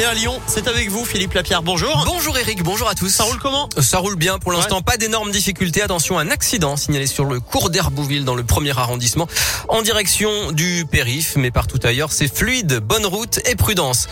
Et à Lyon, c'est avec vous, Philippe Lapierre. Bonjour. Bonjour Eric, bonjour à tous. Ça roule comment? Ça roule bien pour l'instant, pas d'énormes difficultés. Attention, un accident signalé sur le cours d'Herbouville dans le premier arrondissement en direction du périph, mais partout ailleurs, c'est fluide, bonne route et prudence.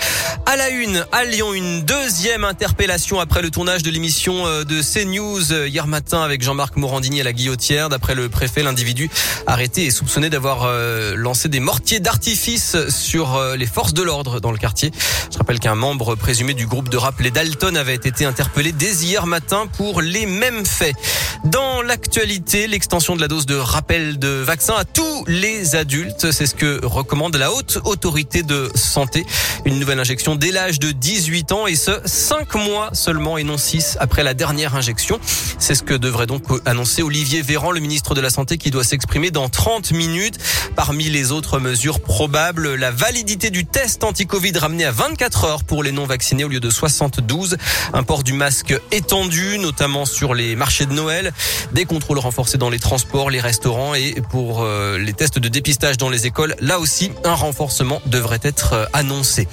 À la une, à Lyon, une deuxième interpellation après le tournage de l'émission euh, de CNews euh, hier matin avec Jean-Marc Morandini à la guillotière. D'après le préfet, l'individu arrêté est soupçonné d'avoir euh, lancé des mortiers d'artifice sur les forces de l'ordre dans le quartier. Je rappelle qu'un membre présumé du groupe de rap Les Dalton avait été interpellé dès hier matin pour les mêmes faits. Dans l'actualité, l'extension de la dose de rappel de vaccin à tous les adultes, c'est ce que recommande la haute autorité de santé. Une nouvelle injection dès l'âge de 18 ans et ce, 5 mois seulement et non 6 après la dernière injection. C'est ce que devrait donc annoncer Olivier Véran, le ministre de la Santé, qui doit s'exprimer dans 30 minutes. Parmi les autres mesures probables, la validité du test anti-Covid ramené à 24 heures pour les non vaccinés au lieu de 72. Un port du masque étendu, notamment sur les marchés de Noël. Des contrôles renforcés dans les transports, les restaurants et pour euh, les tests de dépistage dans les écoles. Là aussi, un renforcement devrait être euh, annoncé.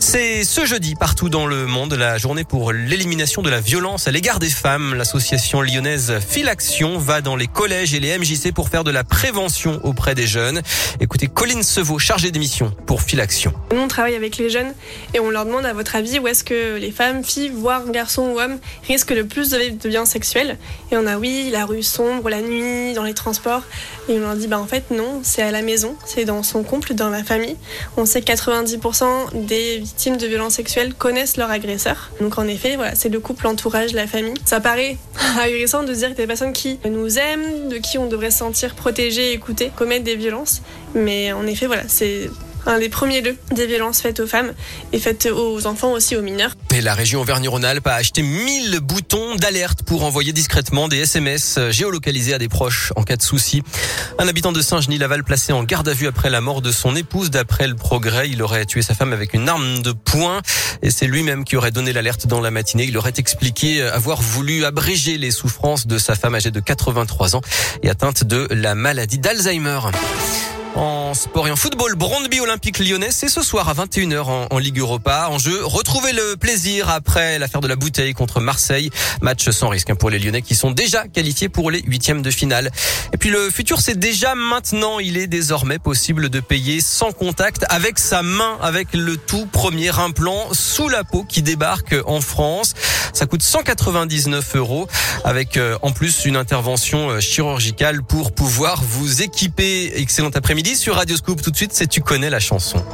C'est ce jeudi partout dans le monde la journée pour l'élimination de la violence à l'égard des femmes. L'association lyonnaise Filaction va dans les collèges et les MJC pour faire de la prévention auprès des jeunes. Écoutez Colline Sevaux, chargée d'émission pour Filaction. Nous, on travaille avec les jeunes et on leur demande à votre avis où est-ce que les femmes, filles, voire garçons ou hommes risquent le plus de violences sexuelles. Et on a oui, la rue sombre, la nuit, dans les transports. Et on leur dit bah en fait non, c'est à la maison, c'est dans son couple, dans la famille. On sait que 90% des victimes de violences sexuelles connaissent leur agresseur. Donc en effet, voilà, c'est le couple, l'entourage, la famille. Ça paraît ahurissant de dire que des personnes qui nous aiment, de qui on devrait se sentir protégé, écouté, commettent des violences. Mais en effet, voilà, c'est un des premiers lieux des violences faites aux femmes et faites aux enfants aussi aux mineurs. Et la région Auvergne-Rhône-Alpes a acheté 1000 boutons d'alerte pour envoyer discrètement des SMS géolocalisés à des proches en cas de souci. Un habitant de Saint-Genis-Laval placé en garde à vue après la mort de son épouse. D'après le progrès, il aurait tué sa femme avec une arme de poing et c'est lui-même qui aurait donné l'alerte dans la matinée. Il aurait expliqué avoir voulu abréger les souffrances de sa femme âgée de 83 ans et atteinte de la maladie d'Alzheimer. En sport et en football, Brondby Olympique Lyonnais, c'est ce soir à 21h en, en, Ligue Europa. En jeu, retrouvez le plaisir après l'affaire de la bouteille contre Marseille. Match sans risque hein, pour les Lyonnais qui sont déjà qualifiés pour les huitièmes de finale. Et puis le futur, c'est déjà maintenant. Il est désormais possible de payer sans contact avec sa main, avec le tout premier implant sous la peau qui débarque en France. Ça coûte 199 euros avec euh, en plus une intervention euh, chirurgicale pour pouvoir vous équiper. Excellent après-midi sur Radio Scoop. Tout de suite, c'est Tu connais la chanson.